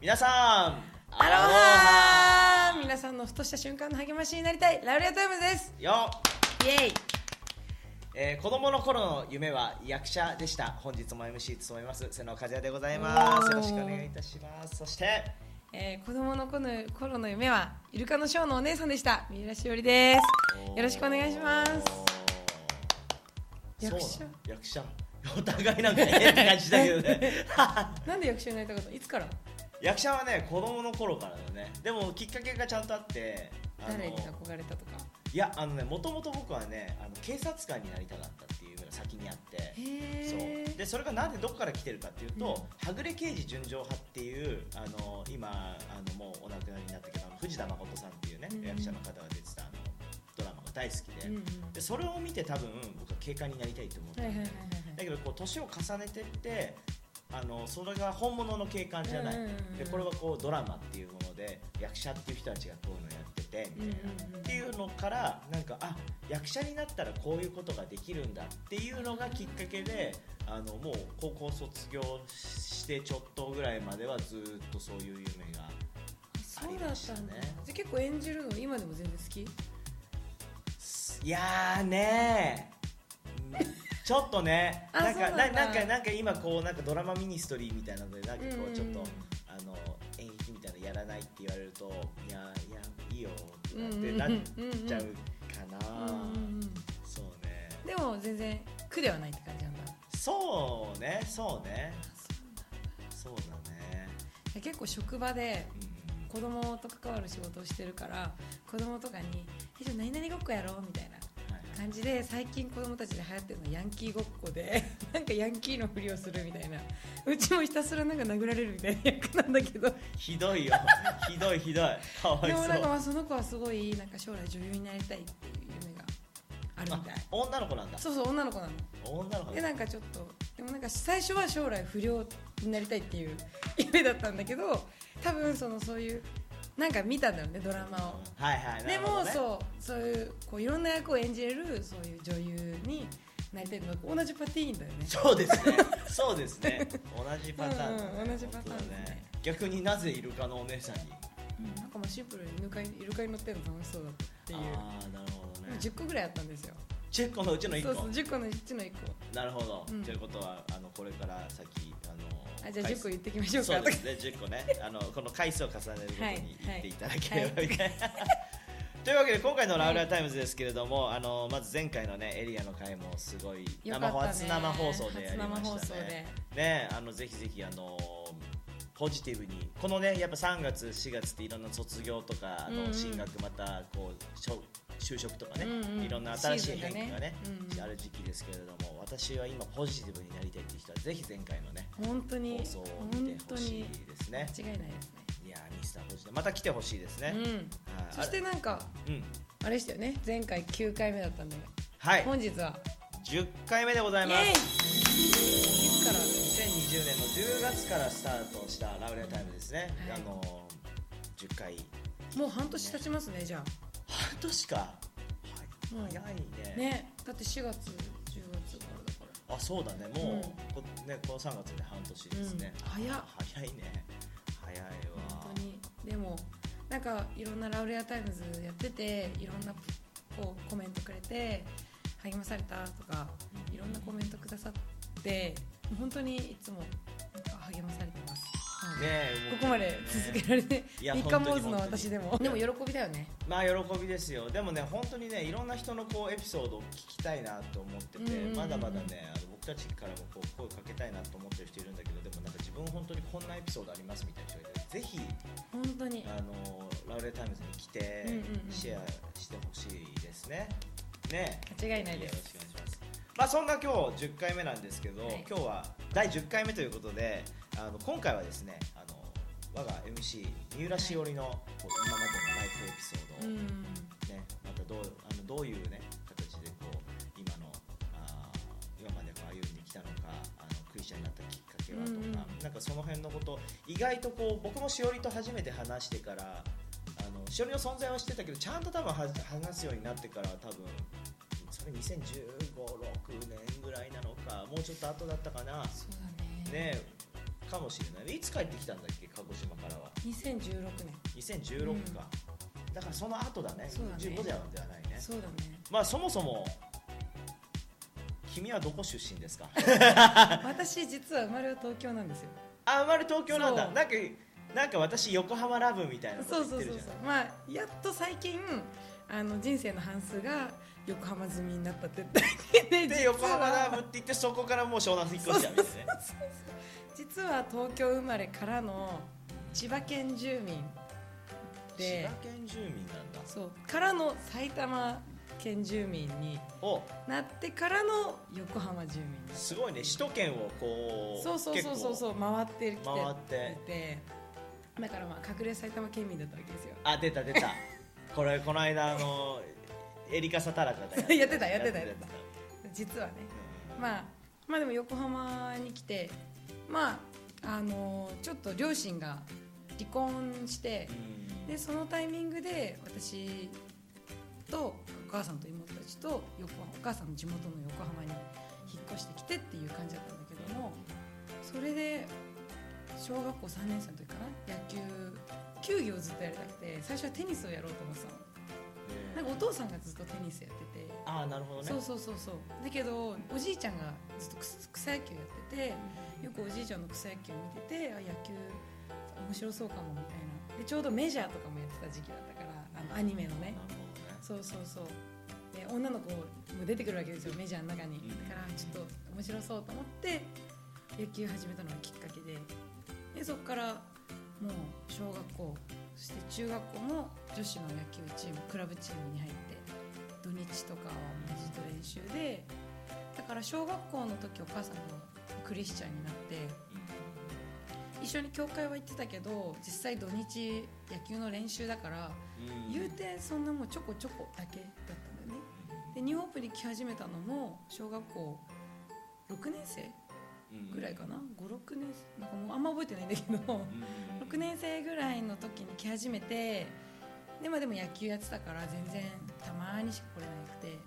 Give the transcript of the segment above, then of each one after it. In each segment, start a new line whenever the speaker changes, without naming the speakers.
皆さん。
アロハ皆さんのふとした瞬間の励ましになりたい。 Laule'a Times です。
よ
イエイ。
えー子供の頃の夢は役者でした。本日も MC 務めます。瀬野和也でございます。よろしくお願いいたします。そして。
えー、子供の頃の頃の夢はイルカのショーのお姉さんでした。三浦しおりです。よろしくお願いします。役者？
役者。お互いなんか変な感じだけどね。
なんで役者になりたかったいつから？
役者はね子供の頃からだね。でもきっかけがちゃんとあって
誰に憧れたとか？
いやあのねもともと僕はねあの警察官になりたかったっていうのが先にあって。
へ
そう。でそれがなんでどこから来てるかっていうと、
うん
はぐれ刑事純情派っていうあの今あのもうお亡くなりになったけどあの藤田誠さんっていうね、
うん
役者の方が出てたあのドラマが大好きで,、
うんうん
でそれを見て多分僕は警官になりたいと思った
はいはい。
だけどこう年を重ねてってあのそれが本物の警官じゃない、でこれはこうドラマっていうもので役者っていう人たちがこういうのやっててみたいな、っていうのからなんかあ役者になったらこういうことができるんだっていうのがきっかけであのもう高校卒業してちょっとぐらいまではずっとそういう夢が
そうだった
ね
じゃあ結構演じるの今でも全然好き？
いやーねーちょっとね
あ
なんか
なん
かなんか今こうなんかドラマミニストリーみたいなのでなんかこ
う
ちょっと、あの演劇みたいなのやらないって言われるといやいやいいよってなってなっちゃうかな、そうね。
でも全然苦ではないって感じなんだ。
そうねそうね。そうだ。ね。
結構職場で子供と関わる仕事をしてるから子供とかに「えじゃあ何々ごっこやろう」みたいな。
はい
感じで最近子供たちで流行ってるのはヤンキーごっこで なんかヤンキーのふりをするみたいな。うちもひたすらなんか殴られるみたいな役なんだけど。
ひどいよ。ひどいひどい。かわいそう。
でもなんかまあその子はすごいなんか将来女優になりたいっていう夢があるみたい。
あ女の子なんだ。
そうそう女の子なの。
女の子
でなんかちょっとでもなんか最初は将来不良になりたいっていう夢だったんだけど多分そのそういうなんか見たんだよねドラマを。
はいはいな
でも、そうそういうこういろんな役を演じれるそういう女優になりたいのが同じパティーンだよね。
そうですね。そうですね。同じパターン。だね、
うんうん同じパターンね。
本当だ逆になぜイルカのお姉さんに。
うんなんかまあシンプルにイルカにイルカに乗ってるの楽しそうだったっていう。
ああなるほどね。
10個ぐらいあったんですよ。
10個のうちの1個。
そうそう10個のうちの1個。
なるほど、
うん。
ということはあのこれから先あの
あじゃあ
回
10個言ってきましょうか。
そうですね10個ね あのこの回数を重ねるごとに言っていただければみたいな、というわけで今回の「ラウレアタイムズ」ですけれども、あのまず前回のねエリアの回もすごい
よかったね。
初生放送でやりましたね。
で。
ねあのぜひぜひあのポジティブにこのねやっぱ3月4月っていろんな卒業とかあの、進学またこう就職とかね、
うんうん。
いろんな新しい変化がね。
うんうん。
ある時期ですけれども私は今ポジティブになりたいっていう人はぜひ前回のね
本当に
放送を見
本
てほし
当に
いですね。
間違いないですね。
いやーミスターポジティブまた来てほしいですね、
うん。
はい。
そしてなんか
うん。
あれでしたよね。前回9回目だったんで
はい。
本日は。
10回目でございます。
つから
？2020年の10月からスタートしたラウレアタイムですね、
はい。
あの10回。
もう半年経ちますねじゃ
半年か、はい
うん。
早いね。
あね。だって4月10月からだから。
あそうだね。もう、
うん。
こねこの3月で半年ですね、
うん。早っ。
早いね。早いわ。
本当に。でもなんかいろんなラウレアタイムズやってていろんなこうコメントくれて励まされたとかいろんなコメントくださって本当にいつも励まされてます、はい。
ね。え
ここまで続けられて
いや
三日坊主の私でも。でも喜びだよね。
まあ喜びですよ。でもね本当にねいろんな人のこうエピソードを聞きたいなと思ってて、まだまだねあの僕たちからもこう声をかけたいなと思ってる人いるんだけどでもなんか自分本当にこんなエピソードありますみたいな人がいてぜひ
本当に。
あのラウレアタイムズに来てシェアしてほしいですね。ね。
間違いないで
よろしくお願いします。まあそんな今日10回目なんですけど、
はい。
今日は第10回目ということであの今回はですねあの我が MC 三浦しおりのこう今までのライフエピソードを、
うん。
ねまたどうあのどういうねきっかけはとか、
うんうん。
なんかその辺のこと意外とこう僕もしおりと初めて話してからあのしおりの存在は知ってたけどちゃんと多分は話すようになってから多分それ2015、6年ぐらいなのかもうちょっと後だったかな。
そうだね。
ねかもしれない。いつ帰ってきたんだっけ鹿児島からは
？2016年
2016か、だからその後だね。
そうだね。
15ではではないね。
そうだね。
まあそもそも君はどこ出身ですか？
私実は生まれは東京なんですよ。
あ生まれ東京なんだ。なんかなんか私横浜ラブみたいな
そうそうそうそう。まあやっと最近あの人生の半数が横浜済みになったってだけで
で横浜ラブって言ってそこからもう湘南引っ越しちゃうみたいなね
実は東京生まれからの千葉県住民
千
で
葉県住民なんだ。
そう。からの埼玉県住民に
お。
なってからの横浜住民です
すごいね。首都圏をこう
そうそうそうそうそう回ってきて
回って。
て。だからまあ隠れ埼玉県民だったわけですよ。
あ出た出た。これこの間あのエリカサタラカが
やってた。やってたやってた
や
実はね。
うん。
まあまあでも横浜に来てまああのちょっと両親が離婚して
うん。
でそのタイミングで私とお母さんと妹たちと横浜お母さんの地元の横浜に引っ越してきてっていう感じだったんだけどもそれで小学校3年生の時かな？野球球技をずっとやりたくて最初はテニスをやろうと思ってたの。なんかお父さんがずっとテニスやってて。
ああなるほどね。
そうそうそうそう。だけどおじいちゃんがずっと草草野球やっててよくおじいちゃんの草野球を見ててあ野球面白そうかもみたいな。でちょうどメジャーとかもやってた時期だったからあのアニメのねそうそうそう。で女の子も出てくるわけですよメジャーの中に。
うん。
だからちょっと面白そうと思って野球始めたのがきっかけで。でそこからもう小学校そして中学校も女子の野球チームクラブチームに入って土日とかはもうずっと練習で。だから小学校の時お母さんもクリスチャンになって一緒に教会は行ってたけど実際土日野球の練習だから
うん。
言うてそんなもうちょこちょこだけだったんだよね。でニューホープに来始めたのも小学校6年生
うん。
ぐらいかな？56年生？なんかもうあんま覚えてないんだけど
うん。
6年生ぐらいの時に来始めてで,、まあ、でも野球やってたから全然たまにしか来れなくて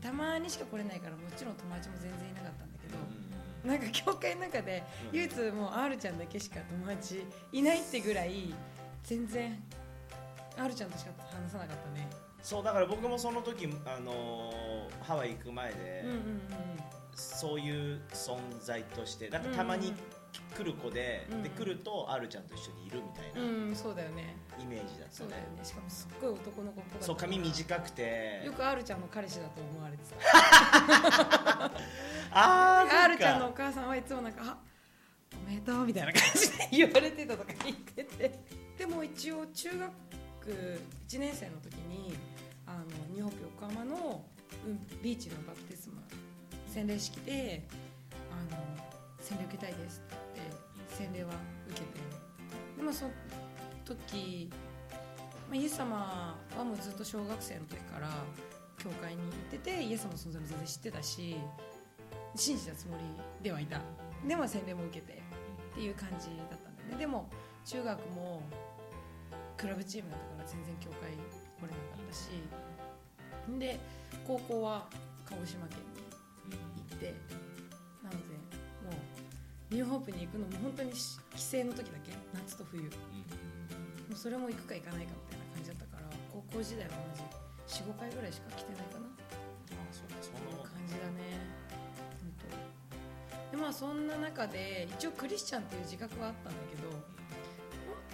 たまにしか来れないからもちろん友達も全然いなかったんだけどなんか教会の中で唯一もう R ちゃんだけしか友達いないってぐらい全然 R ちゃんとしか話さなかったね。
そうだから僕もその時あのーハワイ行く前で、
うんうんうん
そういう存在としてだからたまに来る子で、
うん
で来ると R ちゃんと一緒にいるみたいな
うん、うん、そうだよね。
イメージだった
そうだよ
ね、
ねしかもすっごい男の子っぽかった
そう髪短くて。
よく R ちゃんの彼氏だと思われてた。
ああ
R ちゃんのお母さんはいつもなんかあおめでとうみたいな感じで言われてたとか言っててでも一応中学1年生の時にあのニューホープ横浜のビーチのバプテスマ洗礼式であの洗礼受けたいですって言って洗礼は受けて。でもその時、まあ、イエス様はもうずっと小学生の時から教会に行っててイエス様の存在も全然知ってたし信じたつもりではいた。でも洗礼も受けてっていう感じだったんだよね。でも中学もクラブチームだったから全然教会来れなかったしで高校は鹿児島県に行ってなのでもうニューホープに行くのも本当にし帰省の時だけ夏と冬。もうそれも行くか行かないかみたいな感じだったから高校時代はマジ45回ぐらいしか来てないかな。
そうかそ
感じだね。本当。でまあそんな中で一応クリスチャンっていう自覚はあったんだ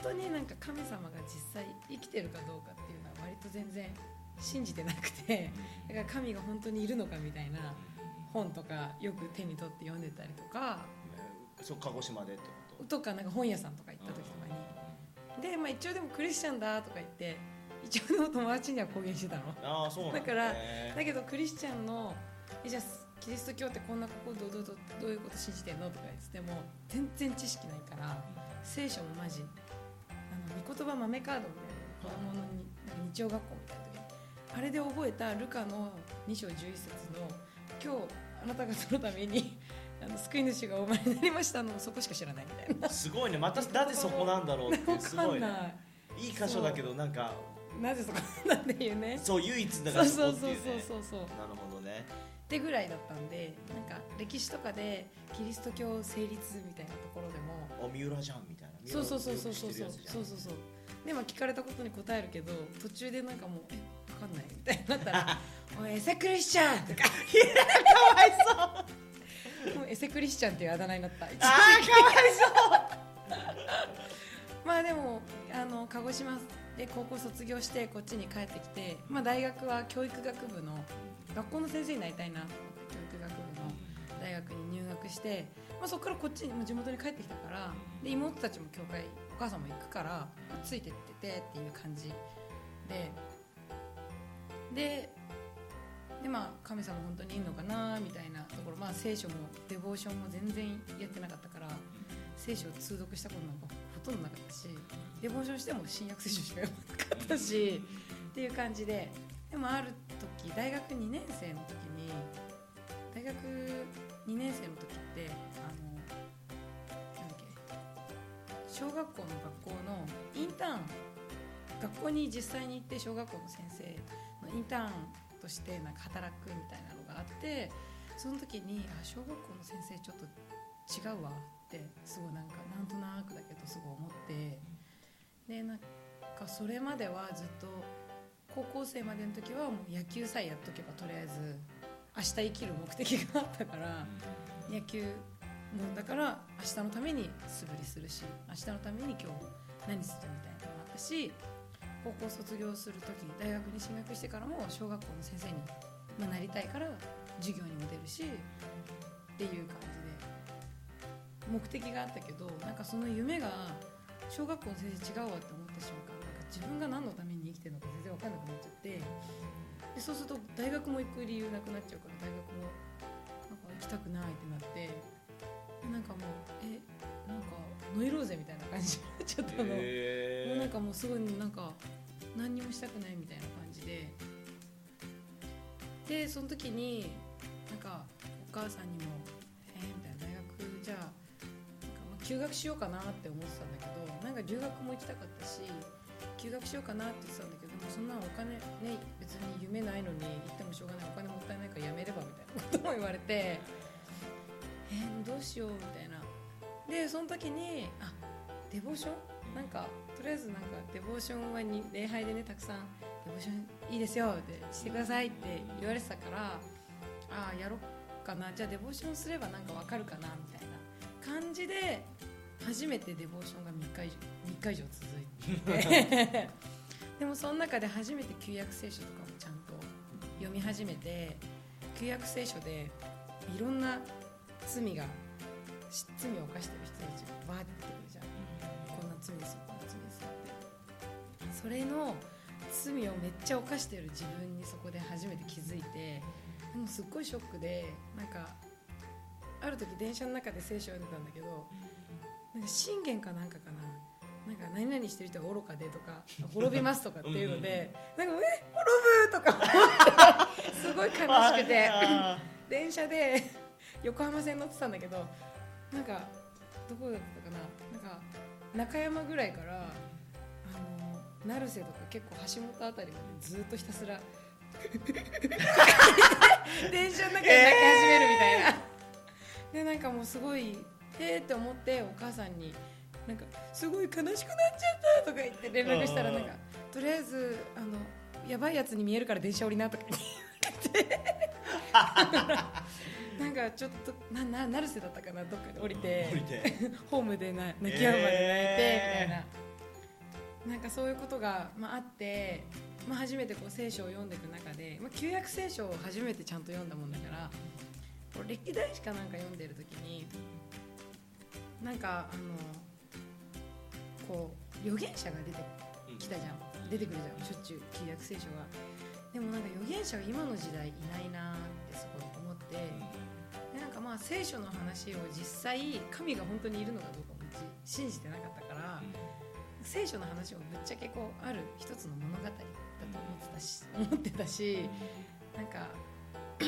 当になんか神様が実際生きてるかどうかっていうのは割と全然信じてなくてだから神が本当にいるのかみたいな本とかよく手に取って読んでたりとか
そう鹿児島でってこと？
かなんか本屋さんとか行った時とかに。で、まあ、一応でもクリスチャンだとか言って一応でも友達には公言してたの。
ああそう
だから
ね
だけどクリスチャンのえじゃあキリスト教ってこんなことどうどうどうどういうこと信じてんのとか言ってても全然知識ないから聖書もマジ御言葉豆カードみたいな子供の日曜学校みたいな時にあれで覚えたルカの2章11節の「今日あなたがそのためにあの救い主がお生まれになりました」のそこしか知らないみたいな。
すごいねまたなぜそこなんだろうってすごいね。
い
いい箇所だけどな。ん か
なぜそこなんだっていうね
そう唯一だからそ
うそうそうそうそう。
なるほどね
ってぐらいだったんでなんか歴史とかでキリスト教成立みたいなところでも
あ三浦じゃんみたいな。
そうそうそうそうそうそうそうそうそう。でも聞かれたことに答えるけど途中でなんかもうえ分かんないみたいになったら「おいエセクリスチャン!」とか
かわいそう。
もうエセクリスチャンっていうあだ名になった。
あーかわい
まあでもあの鹿児島で高校卒業してこっちに帰ってきて、まあ、大学は教育学部の学校の先生になりたいな。と思って教育学部の大学に入学して、まあ、そこからこっちに地元に帰ってきたからで妹たちも教会お母さんも行くからついてっててっていう感じ。でででまあ神様本当にいるのかなみたいなところ、まあ、聖書もデボーションも全然やってなかったから聖書を通読したことなんかほとんどなかったしデボーションしても新約聖書しか読まなかったしっていう感じででもある時大学2年生の時に大学2年生の時ってあのなんだっけ小学校の学校のインターン学校に実際に行って小学校の先生のインターンとしてなんか働くみたいなのがあってその時にあ小学校の先生ちょっと違うわってすごいなんかなんとなくだけどすごい思ってでなんかそれまではずっと高校生までの時はもう野球さえやっとけばとりあえず明日生きる目的があったから野球もだから明日のために素振りするし明日のために今日何するみたいなのもあったし高校卒業する時大学に進学してからも小学校の先生に、まあ、なりたいから授業にも出るしっていう感じで目的があったけどなんかその夢が小学校の先生違うわって思った瞬間なんか自分が何のために生きてるのか全かんなくなっちゃってでそうすると大学も行く理由なくなっちゃうから大学もなんか行きたくないってなってでなんかもうえなんかノイローゼみたいな感じになっちゃったの。
へ
もうなんかもうすごいなんか何にもしたくないみたいな感じで。でその時になんかお母さんにも「えー、みたいな。大学じゃあなんかまあ休学しようかなって思ってたんだけどなんか留学も行きたかったし休学しようかなって言ってたんだけどもそんなお金ね別に夢ないのに行ってもしょうがないお金もったいないからやめればみたいなことも言われてえー、どうしようみたいな。でその時にあデボーション？なんかとりあえずなんかデボーションはに礼拝でねたくさんデボーションいいですよってしてくださいって言われてたからああやろうかな。じゃあデボーションすればなんかわかるかなみたいな。感じで初めてデボーションが3日以上3日以上続いて。でもその中で初めて旧約聖書とかもちゃんと読み始めて旧約聖書でいろんな罪が罪を犯してる人たちがバーって出てくるじゃん。こんな罪ですよこんな罪ですよって。それの罪をめっちゃ犯してる自分にそこで初めて気づいてでもすっごいショックでなんかある時電車の中で聖書を読んでたんだけどなんか信玄かなんかかな。なんか何々してる人が愚かでとか滅びますとかっていうのでなんかえ滅ぶとかすごい悲しくて。
あ
電車で横浜線乗ってたんだけどなんかどこだったかな？なんか中山ぐらいからあの成瀬とか結構橋本あたりまでずっとひたすら 電車の中で泣き始めるみたいな、でなんかもうすごいえーって思ってお母さんになんかすごい悲しくなっちゃったとか言って連絡したらなんかとりあえずあのやばいやつに見えるから電車降りなとか言って。なんかちょっとなな成瀬だったかなどっかで降りて。
降りて。
ホームでな泣き止むまで泣いて、
えー
みたいな。なんかそういうことが、まあ、あって、まあ、初めてこう聖書を読んでいく中で、まあ、旧約聖書を初めてちゃんと読んだもんだから歴代史かなんか読んでる時になんかあのこう預言者が出てきたじゃん。出てくるじゃん。しょっちゅう旧約聖書が。でもなんか預言者は今の時代いないなってすごい思って。でなんかまあ聖書の話を実際神が本当にいるのかどうかも信じてなかったから聖書の話もぶっちゃけこうある一つの物語だと思ってたし思ってたしなんか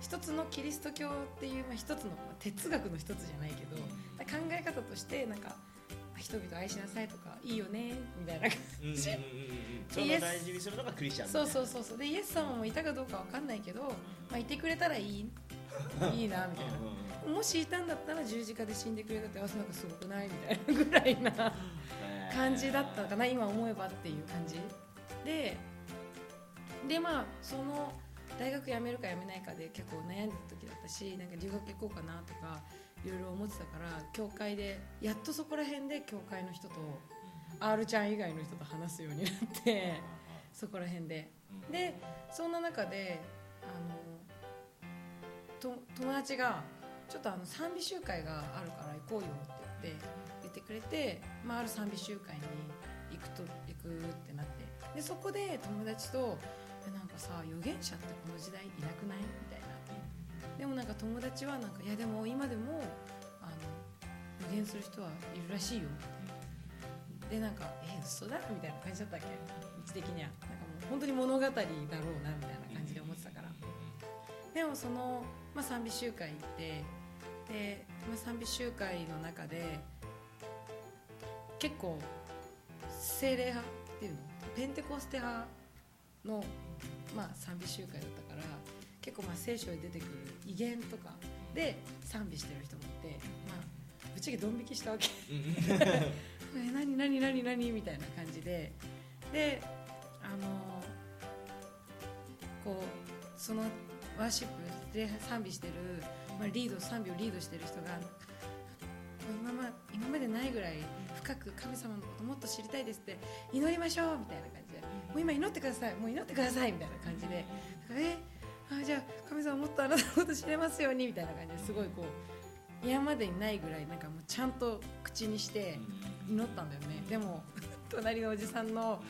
一つのキリスト教っていう、まあ、一つのまあ哲学の一つじゃないけど考え方としてなんか人々を愛しなさいとかいいよねみたいな。感じ
その大事にするのがクリスチャン
そうそうそうそう。でイエス様もいたかどうかわかんないけど、まあ、いてくれたらいい いいなみたいな。
うんうん
もしいたんだったら十字架で死んでくれたってあなんかすごくないみたいなぐらいな
う ん
感じだったかな今思えばっていう感じ。ででまあその大学辞めるか辞めないかで結構悩んでた時だったしなんか留学行こうかなとかいろいろ思ってたから教会でやっとそこら辺で教会の人と R ちゃん以外の人と話すようになってそこら辺で。でそんな中であのと友達がちょっとあの賛美集会があるから行こうよって言って言ってくれて、まあ、ある賛美集会に行くと行くってなって。でそこで友達と「えなんかさ預言者ってこの時代いなくない?」でもなんか友達はなんか「いやでも今でもあの予言する人はいるらしいよ」でなんか「え嘘だ?」みたいな感じだったっけ？うち的には。なんかもう本当に物語だろうなみたいな感じで思ってたから。でもその、まあ、賛美集会行ってで、まあ、賛美集会の中で結構精霊派っていうの？ペンテコステ派の、まあ、賛美集会だったから結構まあ聖書に出てくる威厳とかで賛美してる人もいて、まあ、ぶっちゃけドン引きしたわけ。え何何何何みたいな感じで。であのこうそのワーシップで賛美してる、まあ、リード賛美をリードしてる人が今ま今までないぐらい深く神様のこともっと知りたいですって祈りましょうみたいな感じで。もう今祈ってくださいもう祈ってくださいみたいな感じで。えあじゃあ神様もっとあなたのこと知れますようにみたいな感じですごいこう今までにないぐらいなんかもうちゃんと口にして祈ったんだよね。でも 隣のおじさんの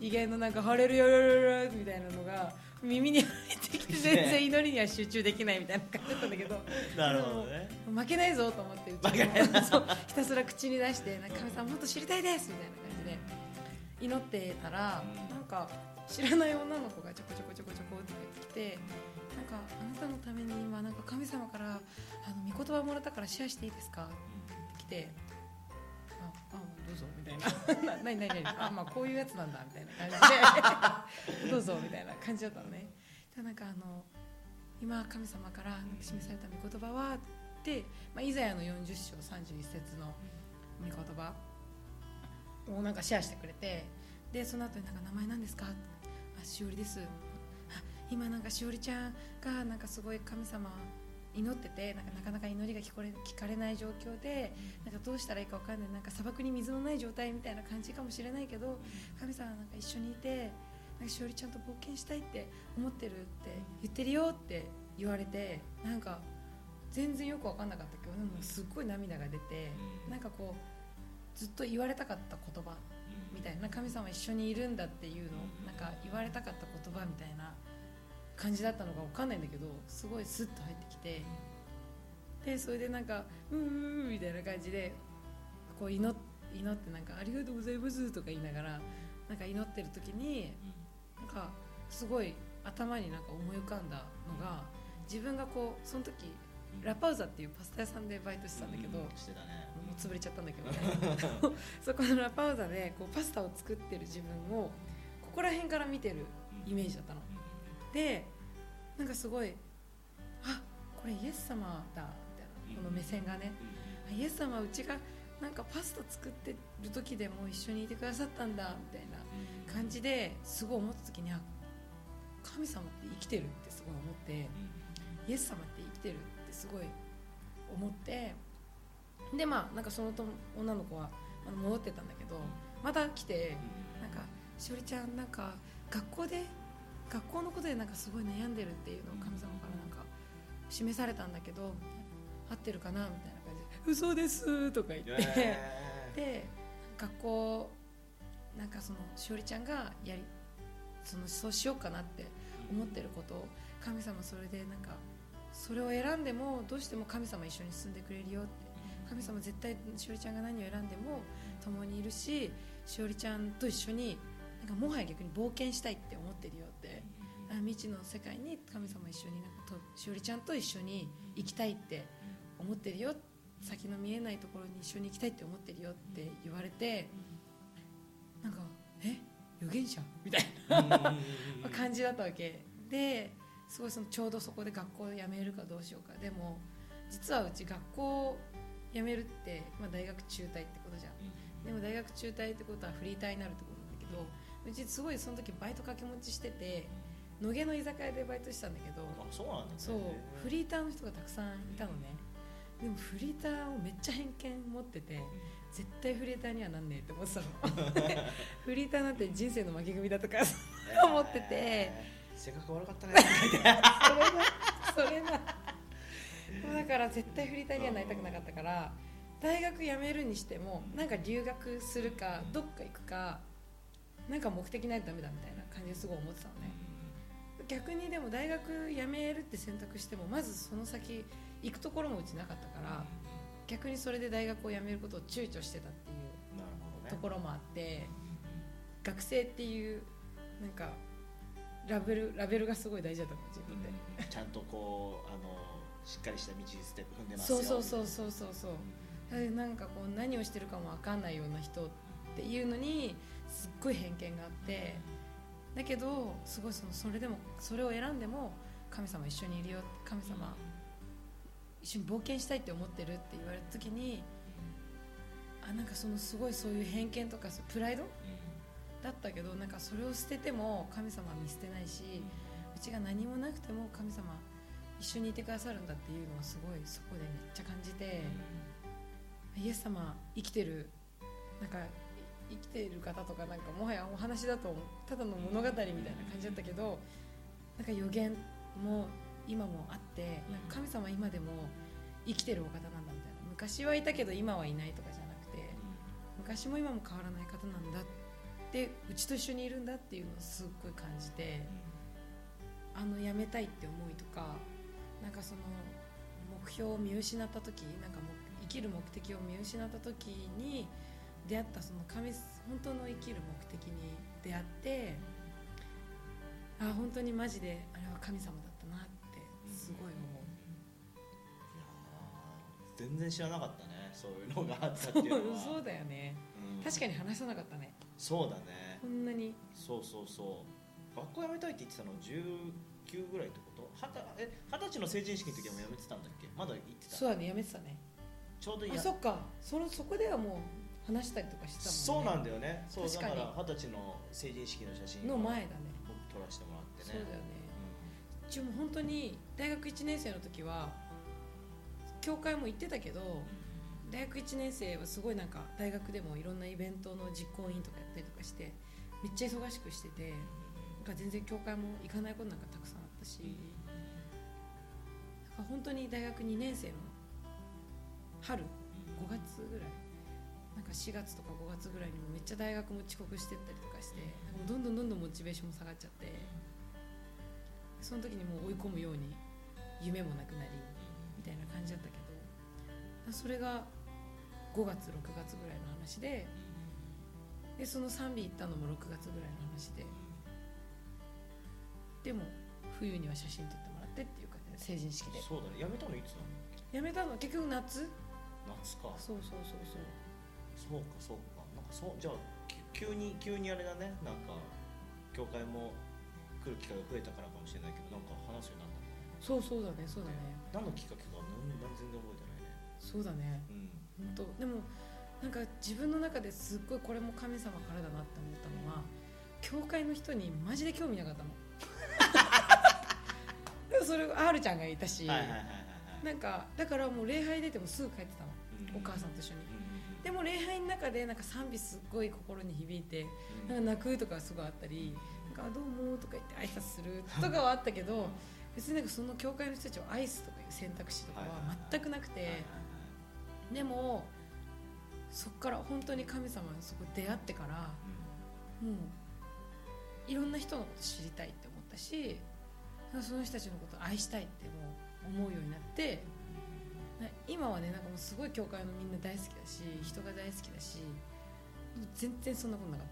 威厳のなんか「ハレルヤラララ」みたいなのが耳に入ってきて全然祈りには集中できないみたいな感じだったんだけど。
なるほどね。
負けないぞと思ってうち
負けない
そうひたすら口に出してなんか神様もっと知りたいですみたいな感じで。祈ってたらなんか知らない女の子がちょこちょこちょこちょこってきてかあなたのために今なんか神様からあの御言葉もらったからシェアしていいですか？って来てああどうぞみたいな。何何何あまあこういうやつなんだみたいな感じで。どうぞみたいな感じだったのね。でなんかあの今神様から示された御言葉はって、まあ、イザヤの40章31節の御言葉をなんかシェアしてくれてでその後になんか名前なんですか？あしおりです。今なんかしおりちゃんがなんかすごい神様祈っててなんかなかなか祈りが聞こえ聞かれない状況でなんかどうしたらいいか分かんない。なんか砂漠に水のない状態みたいな感じかもしれないけど神様なんか一緒にいてなんかしおりちゃんと冒険したいって思ってるって言ってるよって言われてなんか全然よく分かんなかったけどでもすっごい涙が出てなんかこうずっと言われたかった言葉みたいな神様一緒にいるんだっていうのなんか言われたかった言葉みたいな感じだったのか分かんないんだけどすごいスッと入ってきてでそれでなんか「うーん」みたいな感じでこう祈っ祈ってなんか「ありがとうございます」とか言いながらなんか祈ってる時になんかすごい頭になんか思い浮かんだのが自分がこうその時ラパウザっていうパスタ屋さんでバイトしてたんだけど、
してたね。
もう潰れちゃったんだけどね。そこのラパウザでこうパスタを作ってる自分をここら辺から見てるイメージだったのでなんかすごいあこれイエス様だみたいなこの目線がね。あイエス様うちがなんかパスタ作ってる時でも一緒にいてくださったんだみたいな感じですごい思った時にあ神様って生きてるってすごい思ってイエス様って生きてるってすごい思ってでまあなんかそのと女の子は戻ってたんだけどまた来てなんかしおりちゃんなんか学校で学校のことでなんかすごい悩んでるっていうのを神様からなんか示されたんだけど合ってるかなみたいな感じで「嘘です」とか言って、で学校なんかそのしおりちゃんがやりそのそうしようかなって思ってることを神様それでなんかそれを選んでもどうしても神様一緒に進んでくれるよって。神様絶対しおりちゃんが何を選んでも共にいるししおりちゃんと一緒になんかもはや逆に冒険したいって思ってるよって。あ未知の世界に神様一緒になんかとしおりちゃんと一緒に行きたいって思ってるよ。っ先の見えないところに一緒に行きたいって思ってるよって言われてなんかえ預言者みたいな。感じだったわけ。ですごいそのちょうどそこで学校辞めるかどうしようか。でも実はうち学校辞めるって、まあ、大学中退ってことじゃん。でも大学中退ってことはフリーターになるってことなんだけどうちすごいその時バイト掛け持ちしてて野毛の居酒屋でバイトしてたんだけど
あそうなんだね。
そうフリーターの人がたくさんいたのね。でもフリーターをめっちゃ偏見持ってて絶対フリーターにはなんねえって思ってたの。フリーターなんて人生の負け組だとか思ってて。
えー性格悪かったね。
それなそれなだから絶対フリーターにはなりたくなかったから大学辞めるにしてもなんか留学するかどっか行くかなんか目的ないとダメだみたいな感じですごい思ってたのね。逆にでも大学辞めるって選択してもまずその先行くところもうちなかったから逆にそれで大学を辞めることを躊躇してたっていうところもあって学生っていうなんかラベルラベルがすごい大事だったの自分で、
ちゃんとこうあのしっかりした道ステップ踏んでますよ。
そうそうそうそうそうそうでなんかこう何をしてるかも分かんないような人っていうのにすっごい偏見があってだけどすごいそのそれでもそれを選んでも神様一緒にいるよ神様一緒に冒険したいって思ってるって言われた時にあなんかそのすごいそういう偏見とかプライドだったけどなんかそれを捨てても神様は見捨てないしうちが何もなくても神様一緒にいてくださるんだっていうのをすごいそこでめっちゃ感じてイエス様生きてる。なんか生きている方とかなんかもはやお話だとただの物語みたいな感じだったけどなんか予言も今もあってなんか神様今でも生きてるお方なんだみたいな。昔はいたけど今はいないとかじゃなくて昔も今も変わらない方なんだってうちと一緒にいるんだっていうのをすっごい感じてあの辞めたいって思いとかなんかその目標を見失った時なんかも生きる目的を見失った時に出会ったその神本当の生きる目的に出会ってあ本当にマジであれは神様だったなってすごい思う。
いやー全然知らなかったねそういうのがあったっていうのは。
そうだよね。
うん。
確かに話さなかったね。
そうだね。
こんなに。
そうそうそう。学校辞めたいって言ってたの19ぐらいってこと？二十歳の成人式の時はもう辞めてたんだっけ？まだ行ってた？
そうだねやめてたね。
ちょうどいや。
あそっか。そのそこではもう話したりとかしてたもんね。
そうなんだよね。そうだか
確かに
ら二十歳の成人式の写真
の前だね。
僕撮らせてもらってね。
そうだよね。うちも本当に大学1年生の時は教会も行ってたけど大学1年生はすごいなんか大学でもいろんなイベントの実行委員とかやったりとかしてめっちゃ忙しくしててなんか全然教会も行かないことなんかたくさんあったし。なん。か本当に大学2年生の春5月ぐらいなんか4月とか5月ぐらいにもめっちゃ大学も遅刻してったりとかしてなんかどんどんどんどんモチベーションも下がっちゃってその時にもう追い込むように夢もなくなりみたいな感じだったけどそれが5月6月ぐらいの話ででその賛美行ったのも6月ぐらいの話ででも冬には写真撮ってもらってっていう感じで成人式で。
そうだね。辞めたのいつなの？
やめたの結局夏。
夏か。
そうそうそうそう
そうかそうか。なんかそうじゃあき急に急にあれだね。なんか教会も来る機会が増えたからかもしれないけどなんか話すようになったんだね
そうそうだねそうだね。
何のきっかけかなんなん全然覚えてないね。
そうだね。
うん。
本当でもなんか自分の中ですっごいこれも神様からだなって思ったのは教会の人にマジで興味なかったの。で もそれ R ちゃんがいたし、
はいはいはいはいはい。
なんかだからもう礼拝出てもすぐ帰ってたの。
うん。
お母さんと一緒に。
うん
でも礼拝の中でなんか賛美すっごい心に響いて
うん。
なんか泣くとかすごいあったり「なんかあどうも」とか言って挨拶するとかはあったけど別になんかその教会の人たちを愛すとかいう選択肢とかは全くなくて、でもそっから本当に神様にそこ出会ってからもういろんな人のこと知りたいって思ったしその人たちのことを愛したいってもう思うようになってな今はねなんかもうすごい教会のみんな大好きだし人が大好きだし全然そんなことなかっ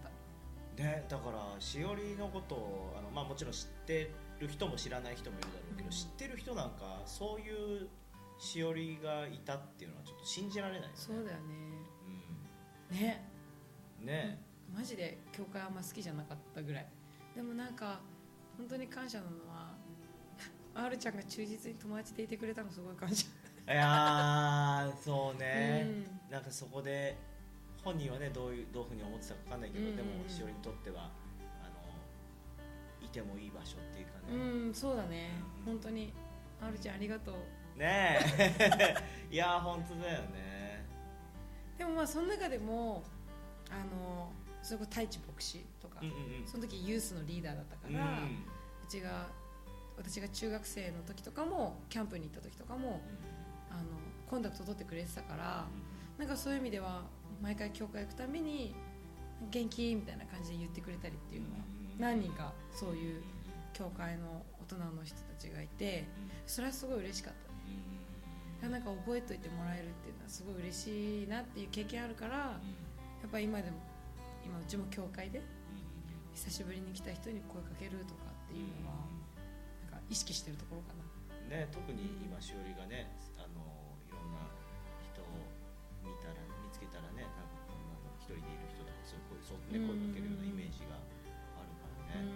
た。
ね、だからしおりのことをあの、まあ、もちろん知ってる人も知らない人もいるだろうけど、
うん。
知ってる人なんかそういうしおりがいたっていうのはちょっと信じられないよね。
そうだよね。
う
ね
ん。ね。
マジで教会あんま好きじゃなかったぐらい。でもなんか本当に感謝なのは R ちゃんが忠実に友達でいてくれたのすごい感謝
いやーそうね、
うん。
なんかそこで本人はねどういうどういうふうに思ってたか分かんないけど、
うん。うんうん
でもしおりにとってはあのいてもいい場所っていうかね、
うんそうだね。
うん。
本当に R ちゃんありがとう。
ねえ。いやー本当だよね。
でもまあその中でもあのそれこそ太一牧師とか、
うんうんうん。
その時ユースのリーダーだったから、う
うん。
ちが私が中学生の時とかもキャンプに行った時とかもあのコンタクト取ってくれてたからなんかそういう意味では毎回教会行くたびに「元気?」みたいな感じで言ってくれたりっていうのは何人かそういう教会の大人の人たちがいてそれはすごい嬉しかった。ねなんか覚えといてもらえるっていうのはすごい嬉しいなっていう経験あるからやっぱ今でも今うちも教会で久しぶりに来た人に声かけるとかっていうのはなんか意識してるところかな。
ね、特に今しおりがねそういう声そうね
うん。
声かけるようなイメージがあるからね、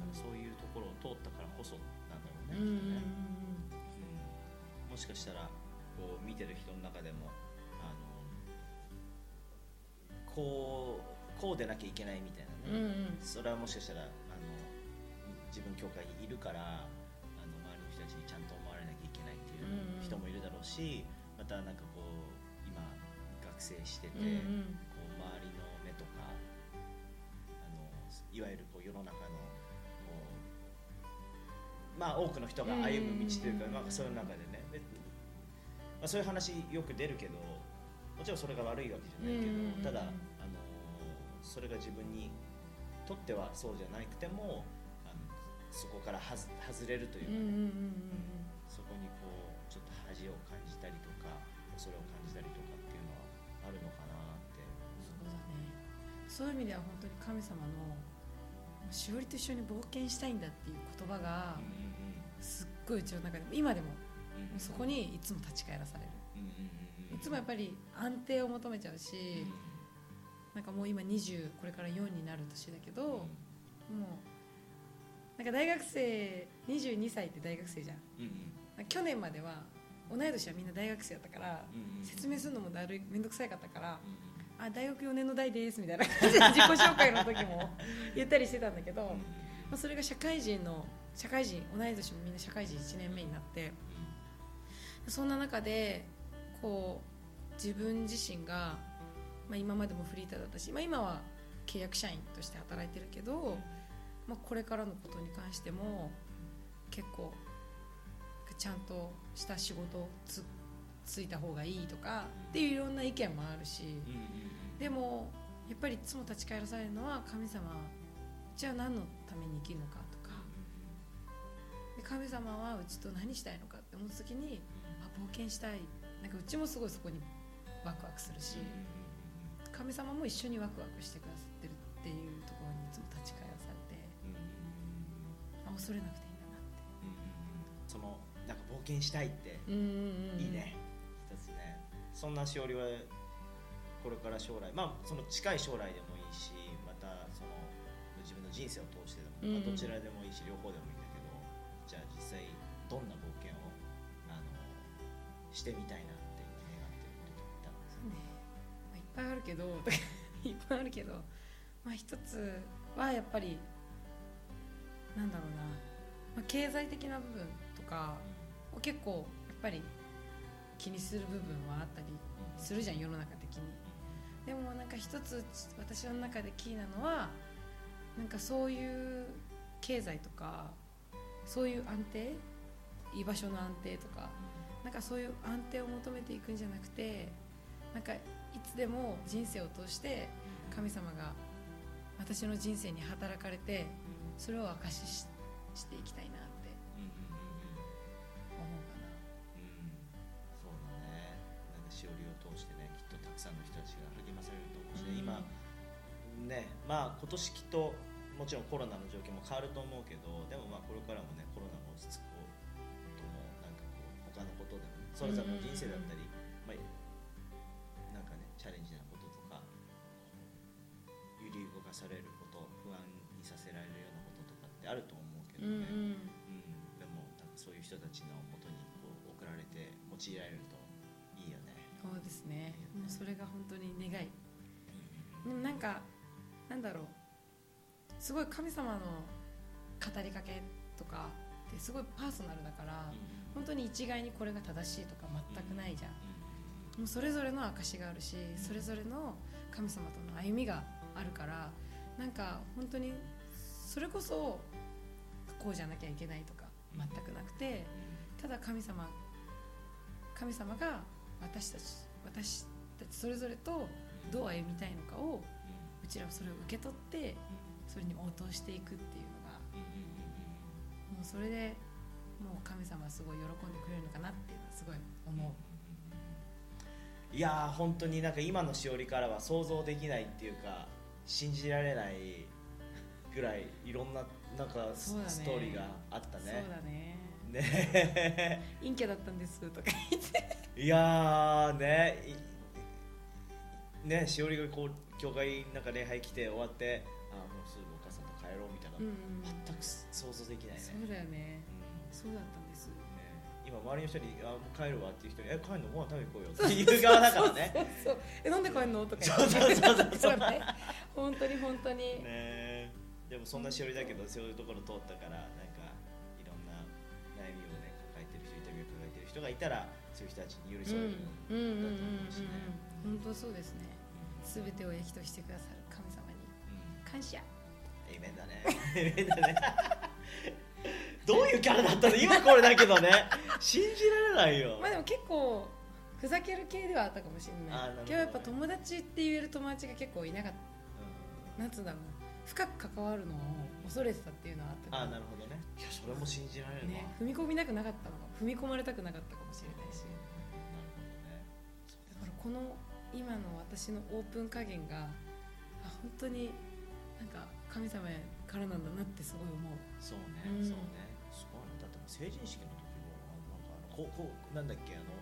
だからそういうところを通ったからこそなんだろうね,、きっとね。うん。もしかしたらこう見てる人の中でもあのこうこうでなきゃいけないみたいな
うん
ね、
うん。
それはもしかしたらあの自分教会にいるからあの周りの人たちにちゃんと思われなきゃいけないっていう人もいるだろうし、またなんかこう今学生してて、
うんうん。
こう周りの目とかいわゆるこう世の中のこうまあ多くの人が歩む道というか、まあ、そういう中でね、別にまあ、そういう話よく出るけどもちろんそれが悪いわけじゃないけど、ただあのそれが自分にとってはそうじゃなくてもあのそこからはず外れるという
うん
か、そこにこうちょっと恥を感じたりとか恐れを感じたりとかっていうのはあるのかなって。
そうだね。そういう意味では本当に神様のしおりと一緒に冒険したいんだっていう言葉がすっごいうちの中でも今でもそこにいつも立ち返らされる。いつもやっぱり安定を求めちゃうしなんかもう今20これから4になる年だけどもうなんか大学生22歳って大学生じゃん。去年までは同い年はみんな大学生だったから説明するのもだるい面倒くさかったからあ大学4年の代ですみたいな感じで 自己紹介の時も言ったりしてたんだけど、まあ、それが社会人の社会人同い年もみんな社会人1年目になってそんな中でこう自分自身が、まあ、今までもフリーターだったし、まあ、今は契約社員として働いてるけど、まあ、これからのことに関しても結構ちゃんとした仕事をつついた方がいいとかっていういろんな意見もあるしでもやっぱりいつも立ち返らされるのは神様じゃあ何のために生きるのかとか。で神様はうちと何したいのかって思った時にあ冒険したい。なんかうちもすごいそこにワクワクするし神様も一緒にワクワクしてくださってるっていうところにいつも立ち返らされてあ恐れなくていいんだなって。
そのなんか冒険したいって。いいねそんなしおりはこれから将来まあその近い将来でもいいしまたその自分の人生を通してでも、まあ、どちらでもいいし両方でもいいんだけどじゃあ実際どんな冒険をあのしてみたいなって願ってることったんですか？
ねまあ、いっぱいあるけど いっぱいあるけど、まあ、一つはやっぱりなんだろうな、まあ、経済的な部分とかを結構やっぱり気にする部分はあったりするじゃん世の中的に。でもなんか一つ私の中でキーなのはなんかそういう経済とかそういう安定居場所の安定とかなんかそういう安定を求めていくんじゃなくてなんかいつでも人生を通して神様が私の人生に働かれてそれを証ししていきたいな。
ねまあ今年きっともちろんコロナの状況も変わると思うけどでもまあこれからもねコロナが落ち着くともなんかこう他のことでもねそれぞれの人生だったり、まあ、なんかねチャレンジなこととか揺り動かされること不安にさせられるようなこととかってあると思うけど
うん
ね、
うん。
うん。でもなんかそういう人たちのもとにこう送られて用いられるといいよね。
そうですね。
ね。
もうそれが本当に願い。でもなんかすごい神様の語りかけとかってすごいパーソナルだから本当に一概にこれが正しいとか全くないじゃん。もうそれぞれの証があるしそれぞれの神様との歩みがあるからなんか本当にそれこそこうじゃなきゃいけないとか全くなくてただ神様神様が私たち私たちそれぞれとどう歩みたいのかをうちらはそれを受け取ってそれに応答していくっていうのがもうそれでもう神様はすごい喜んでくれるのかなっていうのはすごい思う。
いやー本当になんか今のしおりからは想像できないっていうか信じられないぐらいいろんななんかス,、トーリーがあった
そう
ね
だね。
ね。
陰キャだったんですとか言って。
いやーねいねしおりがこう教会なんか礼拝来て終わってあーもうすぐお母さんと帰ろうみたいな、
うんうん
全く想像できないね。
そうだよね。
うん。
そうだったんです。
ね。今周りの人に「あもう帰るわ」っていう人に「え帰るの？ご飯食べに行こうよ」っていう側だからね。
そ うえなんで帰んの？とか
そうそうそうそう。
そうね。本当に本当に、
ね。でもそんなしおりだけどそういうところ通ったからなんかいろんな悩みをね抱えてる人痛みを抱えてる人がいたらそういう人たちに寄り添えるだと思うしね。
本当そうですね。すべてを益としてくださる神様に
うん
感謝。
エイメンだね。エイメンだね。どういうキャラだったの？今これだけどね。信じられないよ。
まあでも結構ふざける系ではあったかもしれない。
ね。
今日やっぱ友達って言える友達が結構いなかった。なん。つうんだろう深く関わるのを恐れてたっていうのはあった。から
ああなるほどね。いやそれも信じられるな、
ね、踏み込みなくなかったのか。踏み込まれたくなかったかもしれないし。だからこの今の私のオープン加減があ本当になんか神様からなんだなってすごい思う。
そうね、
うん。
そうね。すごいねだって成人式の時もなんかあのこうこうなんだっけあのえー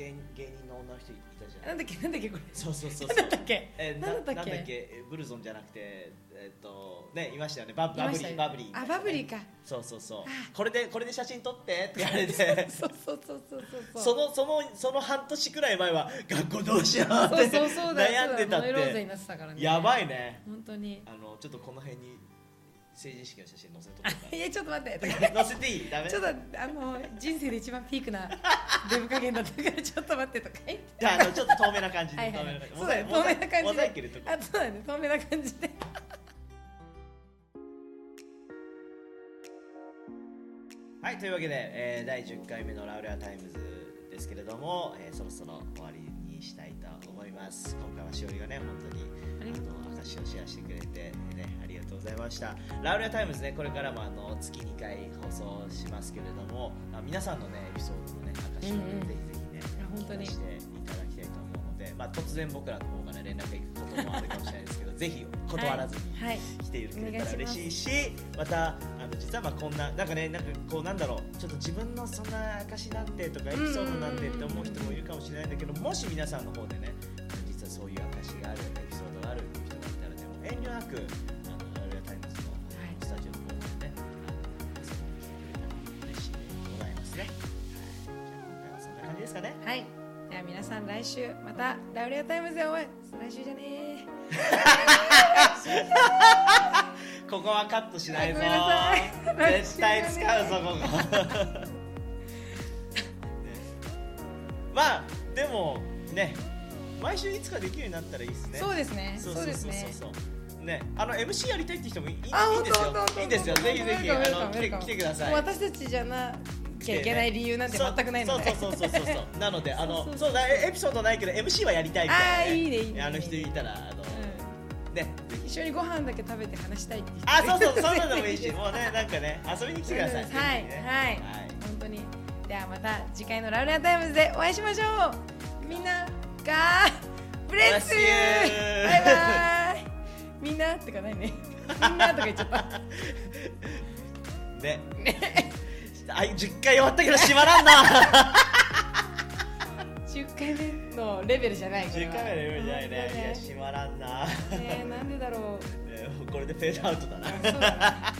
芸芸人の女の人いたじゃ
なんんだっけなんだっけこれ。
そうそうそう
なん
そう
だっけ？
えーな
なんだっけ？
なんだっけ？えーブルゾンじゃなくてえっ、とねいましたよね。ババブリーバブリー。
あバブリーか。
そうそうそう。
あ。
これでこれで写真撮ってって言われて。
そうそうそうそうそう
そのそのその半年くらい前は学校どうしようって悩んでたって。やばいね。
本当に。
あのちょっとこの辺に成人式の写真載せとこうか
いや ちょっと待って。
載せていい？ダメ？
ちょっとあの人生で一番ピークな デブ加減だったからちょっと待ってとか言って。
じゃああのちょっと透明な感じで
はいはい。
透明な感じ
そうだよ
モザイ
透明な感じで。
モザイク入れと
あそうだね。透明な感じで。
はいというわけで、えー第10回目のラウレアタイムズですけれども、えーそろそろ終わりにしたいと思います。今回はしおりがね本当に
ありがとう。
あの証をシェアしてくれて、ね、ありがとうございました。ラウレアタイムズねこれからもあの月2回放送しますけれどもあ皆さんのねエピソードのね証を
うんうん。
ぜひぜひね、
や本当に。
聞かせてあ、突然僕らの方から連絡が行くこともあるかもしれないですけど ぜひ断らずに、
はい、はい
来てくれたら嬉しいしまたあの実はまあこんななんかねなんかこうなんだろうちょっと自分のそんな証なんてとかエピソードなんてって思う人もいるかもしれないんだけどもし皆さんの方でね実はそういう証があるエピソードがあるっていう人がいたらねもう遠慮なく
週またラウレアタイムズでお会い来週じゃね
ここはカットしないぞ。絶対使うぞここ。ね。まあでもね。毎週いつかできるようになったらいいですね。
そうですね。
そ
そううですね。
ね。あの MC やりたいって人もいいいいんです
あ
よいいんですよ。ぜひぜひあの来て来てください。
私たちじゃなきゃいけない理由なんて全くないので。
そうそうそうそうそう。そ うなのであの
そう
だエピソードないけど MC はやりたいみたいな、
あーいいねいいね。
あの人いたらあの、
う
ね。
ん一緒にご飯だけ食べて話したいって人。
あそうそうそんなのもいいしもうねなんかね遊びに来てください、
そうですはい。はい。本当に。ではまた次回のラウレアタイムズでお会いしましょう。みんな God bless。
Bless you
バイバイ。みんなってかないね。みんなとか言っちゃった。
ねあ10回終わったけど閉まらんな。
10回目のレベルじゃない
10回目のレベルじゃないね。いや閉まらんな、
ね、なんでだろう、
ね、これでフェードアウトだな。